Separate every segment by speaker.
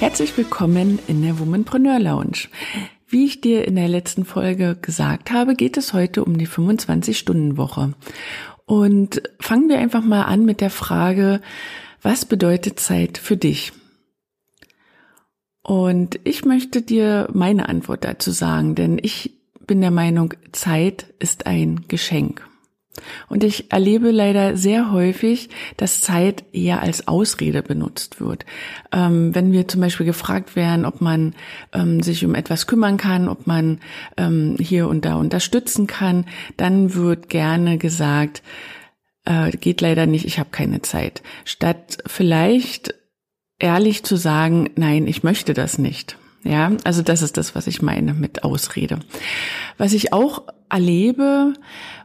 Speaker 1: Herzlich willkommen in der Womanpreneur Lounge. Wie ich dir in der letzten Folge gesagt habe, geht es heute um die 25-Stunden-Woche. Und fangen wir einfach mal an mit der Frage, was bedeutet Zeit für dich? Und ich möchte dir meine Antwort dazu sagen, denn ich bin der Meinung, Zeit ist ein Geschenk. Und ich erlebe leider sehr häufig, dass Zeit eher als Ausrede benutzt wird. Ähm, wenn wir zum Beispiel gefragt werden, ob man ähm, sich um etwas kümmern kann, ob man ähm, hier und da unterstützen kann, dann wird gerne gesagt, äh, geht leider nicht, ich habe keine Zeit. Statt vielleicht ehrlich zu sagen, nein, ich möchte das nicht. Ja, also das ist das, was ich meine mit Ausrede. Was ich auch erlebe,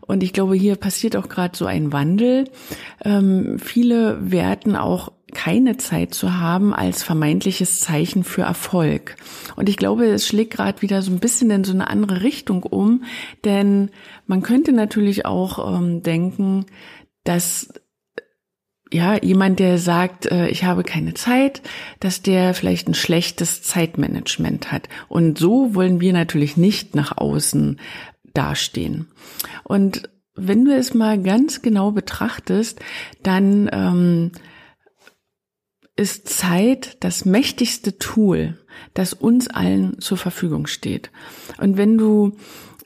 Speaker 1: und ich glaube, hier passiert auch gerade so ein Wandel. Ähm, viele werten auch keine Zeit zu haben als vermeintliches Zeichen für Erfolg. Und ich glaube, es schlägt gerade wieder so ein bisschen in so eine andere Richtung um, denn man könnte natürlich auch ähm, denken, dass ja, jemand, der sagt, äh, ich habe keine Zeit, dass der vielleicht ein schlechtes Zeitmanagement hat. Und so wollen wir natürlich nicht nach außen dastehen. Und wenn du es mal ganz genau betrachtest, dann ähm, ist Zeit das mächtigste Tool, das uns allen zur Verfügung steht. Und wenn du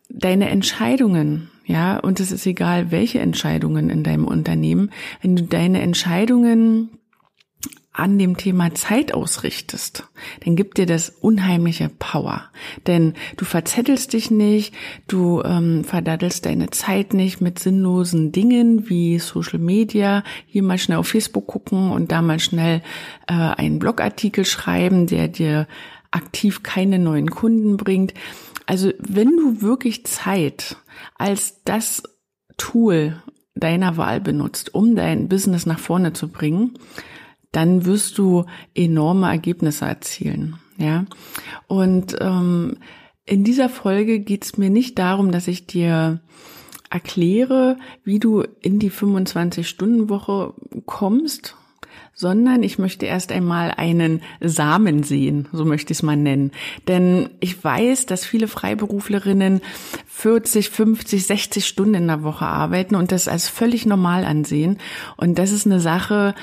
Speaker 1: deine Entscheidungen, ja, und es ist egal, welche Entscheidungen in deinem Unternehmen, wenn du deine Entscheidungen an dem Thema Zeit ausrichtest, dann gibt dir das unheimliche Power. Denn du verzettelst dich nicht, du ähm, verdattelst deine Zeit nicht mit sinnlosen Dingen wie Social Media, hier mal schnell auf Facebook gucken und da mal schnell äh, einen Blogartikel schreiben, der dir aktiv keine neuen Kunden bringt. Also wenn du wirklich Zeit als das Tool deiner Wahl benutzt, um dein Business nach vorne zu bringen, dann wirst du enorme Ergebnisse erzielen. Ja, und ähm, in dieser Folge geht es mir nicht darum, dass ich dir erkläre, wie du in die 25-Stunden-Woche kommst sondern ich möchte erst einmal einen Samen sehen, so möchte ich es mal nennen. Denn ich weiß, dass viele Freiberuflerinnen 40, 50, 60 Stunden in der Woche arbeiten und das als völlig normal ansehen. Und das ist eine Sache,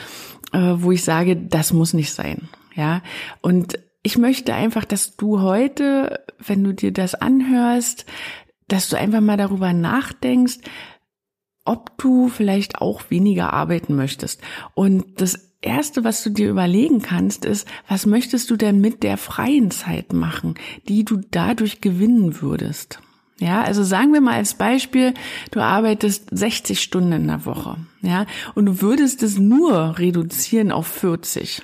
Speaker 1: wo ich sage, das muss nicht sein. Ja, und ich möchte einfach, dass du heute, wenn du dir das anhörst, dass du einfach mal darüber nachdenkst, ob du vielleicht auch weniger arbeiten möchtest. Und das Erste, was du dir überlegen kannst, ist, was möchtest du denn mit der freien Zeit machen, die du dadurch gewinnen würdest? Ja, also sagen wir mal als Beispiel, du arbeitest 60 Stunden in der Woche, ja, und du würdest es nur reduzieren auf 40.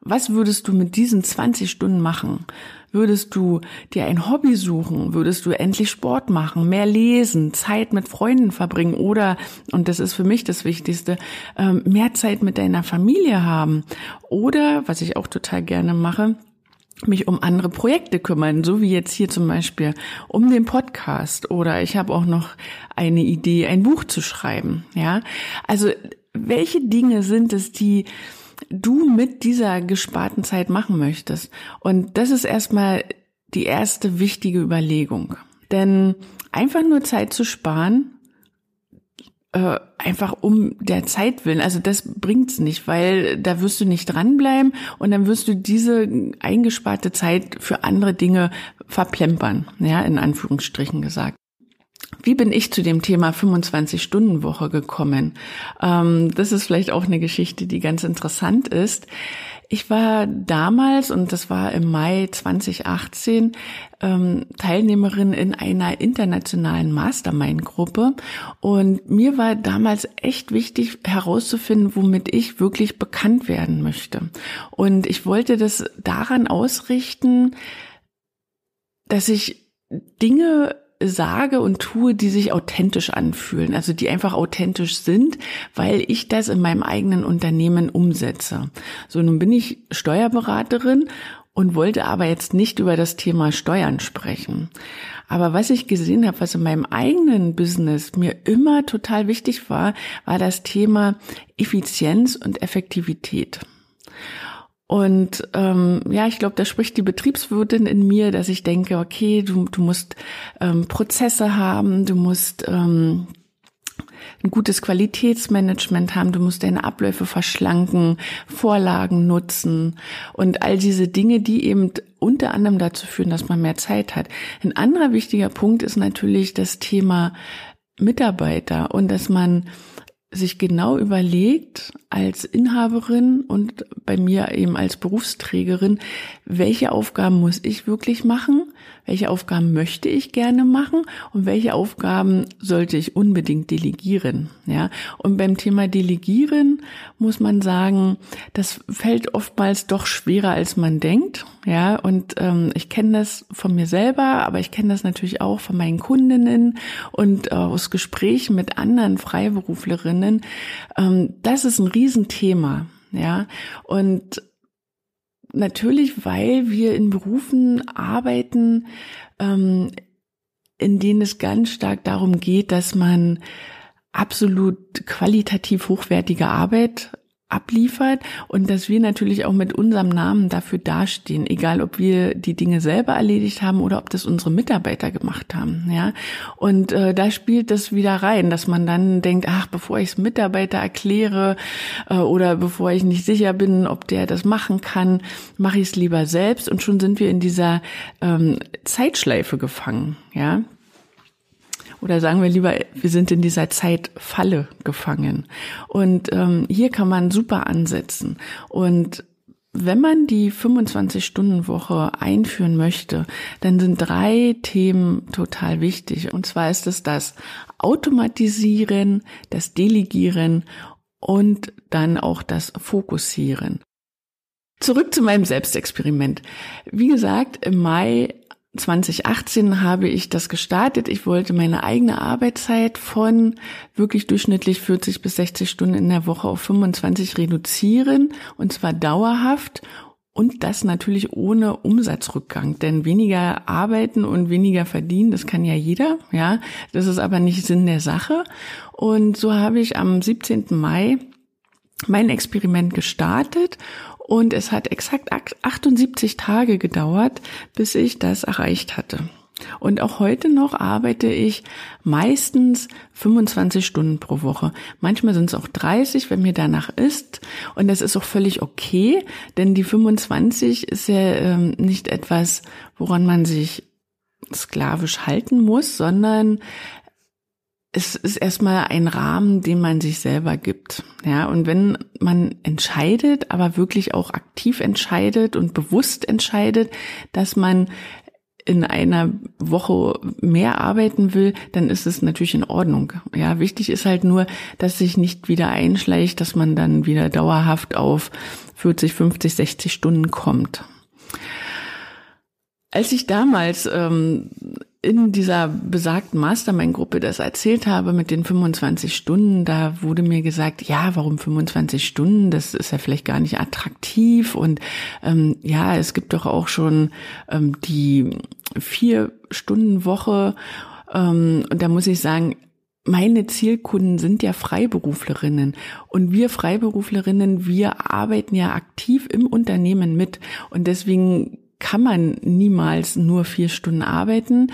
Speaker 1: Was würdest du mit diesen 20 Stunden machen? Würdest du dir ein Hobby suchen? Würdest du endlich Sport machen, mehr lesen, Zeit mit Freunden verbringen oder, und das ist für mich das Wichtigste, ähm, mehr Zeit mit deiner Familie haben? Oder, was ich auch total gerne mache, mich um andere Projekte kümmern, so wie jetzt hier zum Beispiel um den Podcast oder ich habe auch noch eine Idee, ein Buch zu schreiben. Ja, also welche Dinge sind es, die du mit dieser gesparten Zeit machen möchtest. Und das ist erstmal die erste wichtige Überlegung. Denn einfach nur Zeit zu sparen, äh, einfach um der Zeit willen, also das bringt's nicht, weil da wirst du nicht dranbleiben und dann wirst du diese eingesparte Zeit für andere Dinge verplempern, ja, in Anführungsstrichen gesagt. Wie bin ich zu dem Thema 25-Stunden-Woche gekommen? Ähm, das ist vielleicht auch eine Geschichte, die ganz interessant ist. Ich war damals, und das war im Mai 2018, ähm, Teilnehmerin in einer internationalen Mastermind-Gruppe. Und mir war damals echt wichtig herauszufinden, womit ich wirklich bekannt werden möchte. Und ich wollte das daran ausrichten, dass ich Dinge sage und tue, die sich authentisch anfühlen, also die einfach authentisch sind, weil ich das in meinem eigenen Unternehmen umsetze. So, nun bin ich Steuerberaterin und wollte aber jetzt nicht über das Thema Steuern sprechen. Aber was ich gesehen habe, was in meinem eigenen Business mir immer total wichtig war, war das Thema Effizienz und Effektivität. Und ähm, ja, ich glaube, da spricht die Betriebswirtin in mir, dass ich denke, okay, du, du musst ähm, Prozesse haben, du musst ähm, ein gutes Qualitätsmanagement haben, du musst deine Abläufe verschlanken, Vorlagen nutzen und all diese Dinge, die eben unter anderem dazu führen, dass man mehr Zeit hat. Ein anderer wichtiger Punkt ist natürlich das Thema Mitarbeiter und dass man sich genau überlegt als Inhaberin und bei mir eben als Berufsträgerin, welche Aufgaben muss ich wirklich machen, welche Aufgaben möchte ich gerne machen und welche Aufgaben sollte ich unbedingt delegieren. Ja, und beim Thema Delegieren muss man sagen, das fällt oftmals doch schwerer als man denkt. Ja, und ähm, ich kenne das von mir selber, aber ich kenne das natürlich auch von meinen Kundinnen und äh, aus Gesprächen mit anderen Freiberuflerinnen. Ähm, das ist ein Riesenthema. Ja, und natürlich, weil wir in Berufen arbeiten, ähm, in denen es ganz stark darum geht, dass man absolut qualitativ hochwertige Arbeit abliefert und dass wir natürlich auch mit unserem Namen dafür dastehen, egal ob wir die Dinge selber erledigt haben oder ob das unsere Mitarbeiter gemacht haben, ja. Und äh, da spielt das wieder rein, dass man dann denkt, ach, bevor ich es Mitarbeiter erkläre äh, oder bevor ich nicht sicher bin, ob der das machen kann, mache ich es lieber selbst und schon sind wir in dieser ähm, Zeitschleife gefangen, ja. Oder sagen wir lieber, wir sind in dieser Zeitfalle gefangen. Und ähm, hier kann man super ansetzen. Und wenn man die 25-Stunden-Woche einführen möchte, dann sind drei Themen total wichtig. Und zwar ist es das Automatisieren, das Delegieren und dann auch das Fokussieren. Zurück zu meinem Selbstexperiment. Wie gesagt, im Mai 2018 habe ich das gestartet. Ich wollte meine eigene Arbeitszeit von wirklich durchschnittlich 40 bis 60 Stunden in der Woche auf 25 reduzieren und zwar dauerhaft und das natürlich ohne Umsatzrückgang, denn weniger arbeiten und weniger verdienen, das kann ja jeder, ja. Das ist aber nicht Sinn der Sache. Und so habe ich am 17. Mai mein Experiment gestartet und es hat exakt 78 Tage gedauert, bis ich das erreicht hatte. Und auch heute noch arbeite ich meistens 25 Stunden pro Woche. Manchmal sind es auch 30, wenn mir danach ist. Und das ist auch völlig okay, denn die 25 ist ja ähm, nicht etwas, woran man sich sklavisch halten muss, sondern es ist erstmal ein Rahmen, den man sich selber gibt. Ja, und wenn man entscheidet, aber wirklich auch aktiv entscheidet und bewusst entscheidet, dass man in einer Woche mehr arbeiten will, dann ist es natürlich in Ordnung. Ja, wichtig ist halt nur, dass sich nicht wieder einschleicht, dass man dann wieder dauerhaft auf 40, 50, 60 Stunden kommt. Als ich damals ähm, in dieser besagten Mastermind-Gruppe das erzählt habe mit den 25 Stunden, da wurde mir gesagt, ja, warum 25 Stunden? Das ist ja vielleicht gar nicht attraktiv. Und ähm, ja, es gibt doch auch schon ähm, die vier Stunden Woche. Ähm, und da muss ich sagen, meine Zielkunden sind ja Freiberuflerinnen. Und wir Freiberuflerinnen, wir arbeiten ja aktiv im Unternehmen mit. Und deswegen kann man niemals nur vier Stunden arbeiten.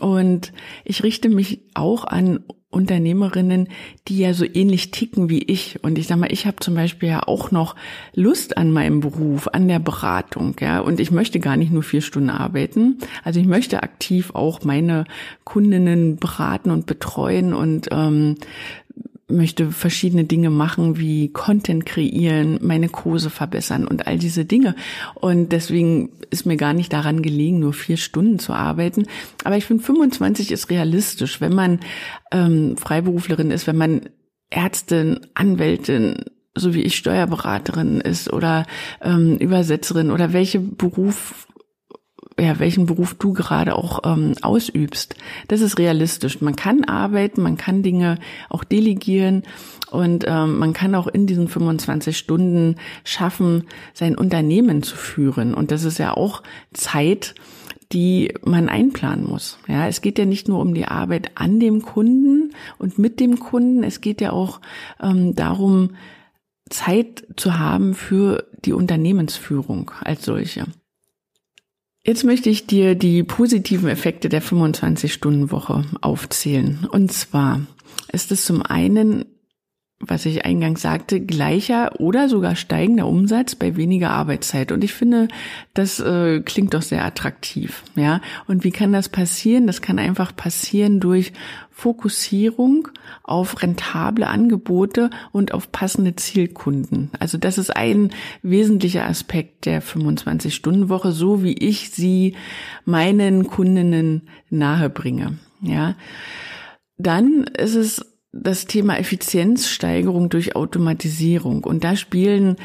Speaker 1: Und ich richte mich auch an Unternehmerinnen, die ja so ähnlich ticken wie ich. Und ich sag mal, ich habe zum Beispiel ja auch noch Lust an meinem Beruf, an der Beratung, ja. Und ich möchte gar nicht nur vier Stunden arbeiten. Also ich möchte aktiv auch meine Kundinnen beraten und betreuen und ähm, möchte verschiedene Dinge machen, wie Content kreieren, meine Kurse verbessern und all diese Dinge. Und deswegen ist mir gar nicht daran gelegen, nur vier Stunden zu arbeiten. Aber ich finde, 25 ist realistisch, wenn man ähm, Freiberuflerin ist, wenn man Ärztin, Anwältin, so wie ich Steuerberaterin ist oder ähm, Übersetzerin oder welche Beruf ja, welchen Beruf du gerade auch ähm, ausübst. Das ist realistisch. Man kann arbeiten, man kann Dinge auch delegieren und ähm, man kann auch in diesen 25 Stunden schaffen, sein Unternehmen zu führen. Und das ist ja auch Zeit, die man einplanen muss. Ja, es geht ja nicht nur um die Arbeit an dem Kunden und mit dem Kunden. Es geht ja auch ähm, darum, Zeit zu haben für die Unternehmensführung als solche. Jetzt möchte ich dir die positiven Effekte der 25-Stunden-Woche aufzählen. Und zwar ist es zum einen was ich eingangs sagte, gleicher oder sogar steigender Umsatz bei weniger Arbeitszeit. Und ich finde, das äh, klingt doch sehr attraktiv. Ja. Und wie kann das passieren? Das kann einfach passieren durch Fokussierung auf rentable Angebote und auf passende Zielkunden. Also das ist ein wesentlicher Aspekt der 25-Stunden-Woche, so wie ich sie meinen Kundinnen nahebringe. Ja. Dann ist es das Thema Effizienzsteigerung durch Automatisierung. Und da spielen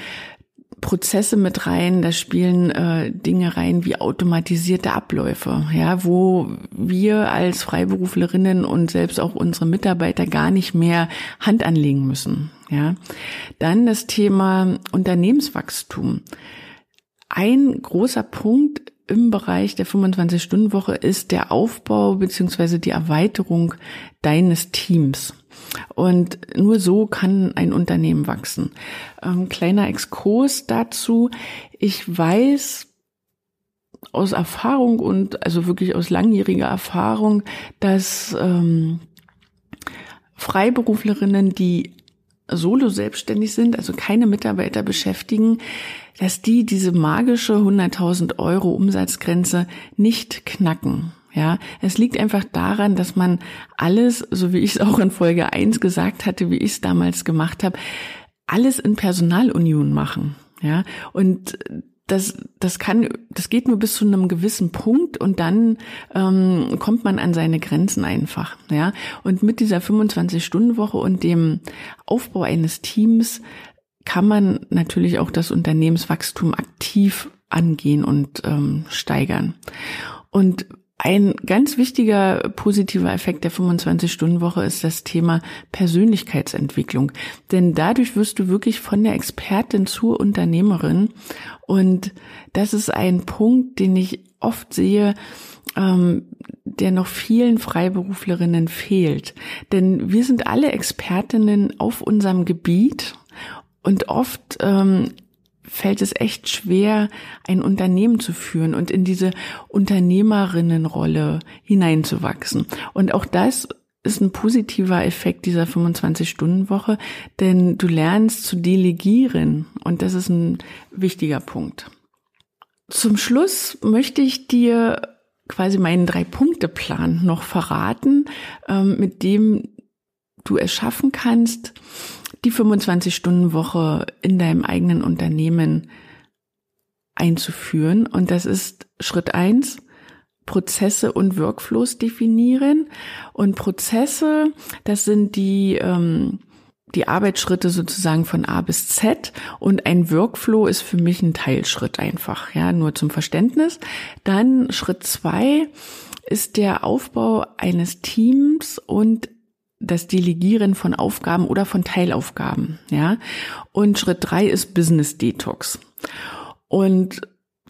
Speaker 1: Prozesse mit rein, da spielen äh, Dinge rein wie automatisierte Abläufe, ja, wo wir als Freiberuflerinnen und selbst auch unsere Mitarbeiter gar nicht mehr Hand anlegen müssen, ja. Dann das Thema Unternehmenswachstum. Ein großer Punkt im Bereich der 25-Stunden-Woche ist der Aufbau beziehungsweise die Erweiterung deines Teams. Und nur so kann ein Unternehmen wachsen. Ähm, kleiner Exkurs dazu. Ich weiß aus Erfahrung und also wirklich aus langjähriger Erfahrung, dass ähm, Freiberuflerinnen, die solo selbstständig sind, also keine Mitarbeiter beschäftigen, dass die diese magische 100.000 Euro Umsatzgrenze nicht knacken. Ja, es liegt einfach daran, dass man alles, so wie ich es auch in Folge 1 gesagt hatte, wie ich es damals gemacht habe, alles in Personalunion machen. Ja, und das, das kann, das geht nur bis zu einem gewissen Punkt und dann ähm, kommt man an seine Grenzen einfach. Ja, und mit dieser 25-Stunden-Woche und dem Aufbau eines Teams kann man natürlich auch das Unternehmenswachstum aktiv angehen und ähm, steigern. Und ein ganz wichtiger positiver Effekt der 25-Stunden-Woche ist das Thema Persönlichkeitsentwicklung. Denn dadurch wirst du wirklich von der Expertin zur Unternehmerin. Und das ist ein Punkt, den ich oft sehe, ähm, der noch vielen Freiberuflerinnen fehlt. Denn wir sind alle Expertinnen auf unserem Gebiet und oft ähm, fällt es echt schwer, ein Unternehmen zu führen und in diese Unternehmerinnenrolle hineinzuwachsen. Und auch das ist ein positiver Effekt dieser 25-Stunden-Woche, denn du lernst zu delegieren und das ist ein wichtiger Punkt. Zum Schluss möchte ich dir quasi meinen Drei-Punkte-Plan noch verraten, ähm, mit dem du es schaffen kannst, die 25-Stunden-Woche in deinem eigenen Unternehmen einzuführen. Und das ist Schritt eins, Prozesse und Workflows definieren. Und Prozesse, das sind die, ähm, die Arbeitsschritte sozusagen von A bis Z. Und ein Workflow ist für mich ein Teilschritt einfach, ja, nur zum Verständnis. Dann Schritt zwei ist der Aufbau eines Teams und das Delegieren von Aufgaben oder von Teilaufgaben, ja. Und Schritt drei ist Business Detox. Und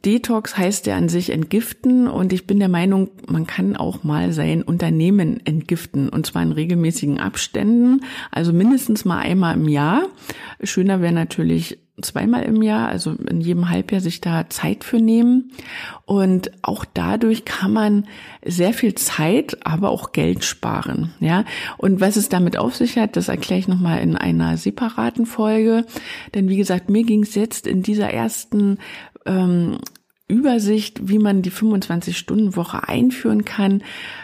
Speaker 1: Detox heißt ja an sich entgiften und ich bin der Meinung, man kann auch mal sein Unternehmen entgiften und zwar in regelmäßigen Abständen, also mindestens mal einmal im Jahr. Schöner wäre natürlich zweimal im Jahr, also in jedem Halbjahr sich da Zeit für nehmen. Und auch dadurch kann man sehr viel Zeit, aber auch Geld sparen. Ja, und was es damit auf sich hat, das erkläre ich nochmal in einer separaten Folge. Denn wie gesagt, mir ging es jetzt in dieser ersten ähm, Übersicht, wie man die 25-Stunden-Woche einführen kann,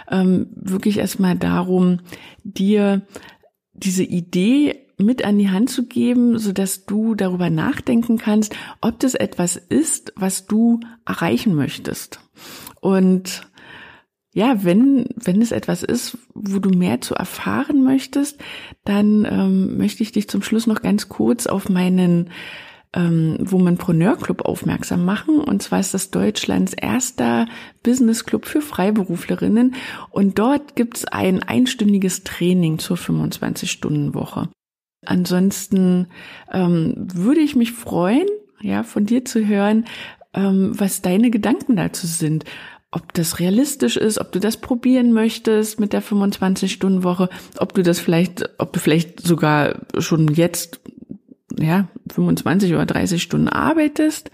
Speaker 1: ähm, wirklich erstmal darum, dir diese Idee mit an die Hand zu geben, so dass du darüber nachdenken kannst, ob das etwas ist, was du erreichen möchtest. Und ja, wenn, wenn es etwas ist, wo du mehr zu erfahren möchtest, dann ähm, möchte ich dich zum Schluss noch ganz kurz auf meinen ähm, Womanpreneur Club aufmerksam machen. Und zwar ist das Deutschlands erster Business Club für Freiberuflerinnen. Und dort gibt es ein einstündiges Training zur 25-Stunden-Woche. Ansonsten ähm, würde ich mich freuen, ja, von dir zu hören, ähm, was deine Gedanken dazu sind ob das realistisch ist, ob du das probieren möchtest mit der 25-Stunden-Woche, ob du das vielleicht, ob du vielleicht sogar schon jetzt, ja, 25 oder 30 Stunden arbeitest.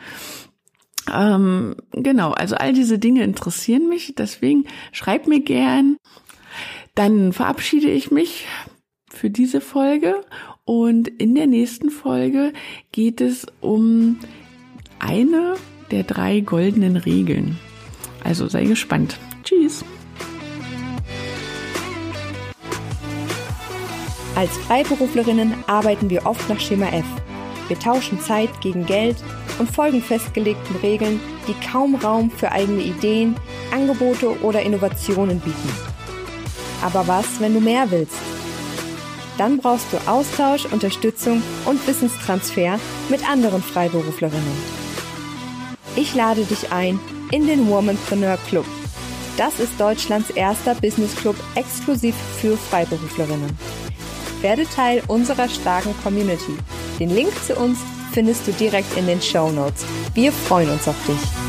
Speaker 1: Ähm, genau, also all diese Dinge interessieren mich, deswegen schreib mir gern. Dann verabschiede ich mich für diese Folge und in der nächsten Folge geht es um eine der drei goldenen Regeln. Also sei gespannt. Tschüss.
Speaker 2: Als Freiberuflerinnen arbeiten wir oft nach Schema F. Wir tauschen Zeit gegen Geld und folgen festgelegten Regeln, die kaum Raum für eigene Ideen, Angebote oder Innovationen bieten. Aber was, wenn du mehr willst? Dann brauchst du Austausch, Unterstützung und Wissenstransfer mit anderen Freiberuflerinnen. Ich lade dich ein in den Womanpreneur Club. Das ist Deutschlands erster Business Club exklusiv für Freiberuflerinnen. Werde Teil unserer starken Community. Den Link zu uns findest du direkt in den Show Notes. Wir freuen uns auf dich.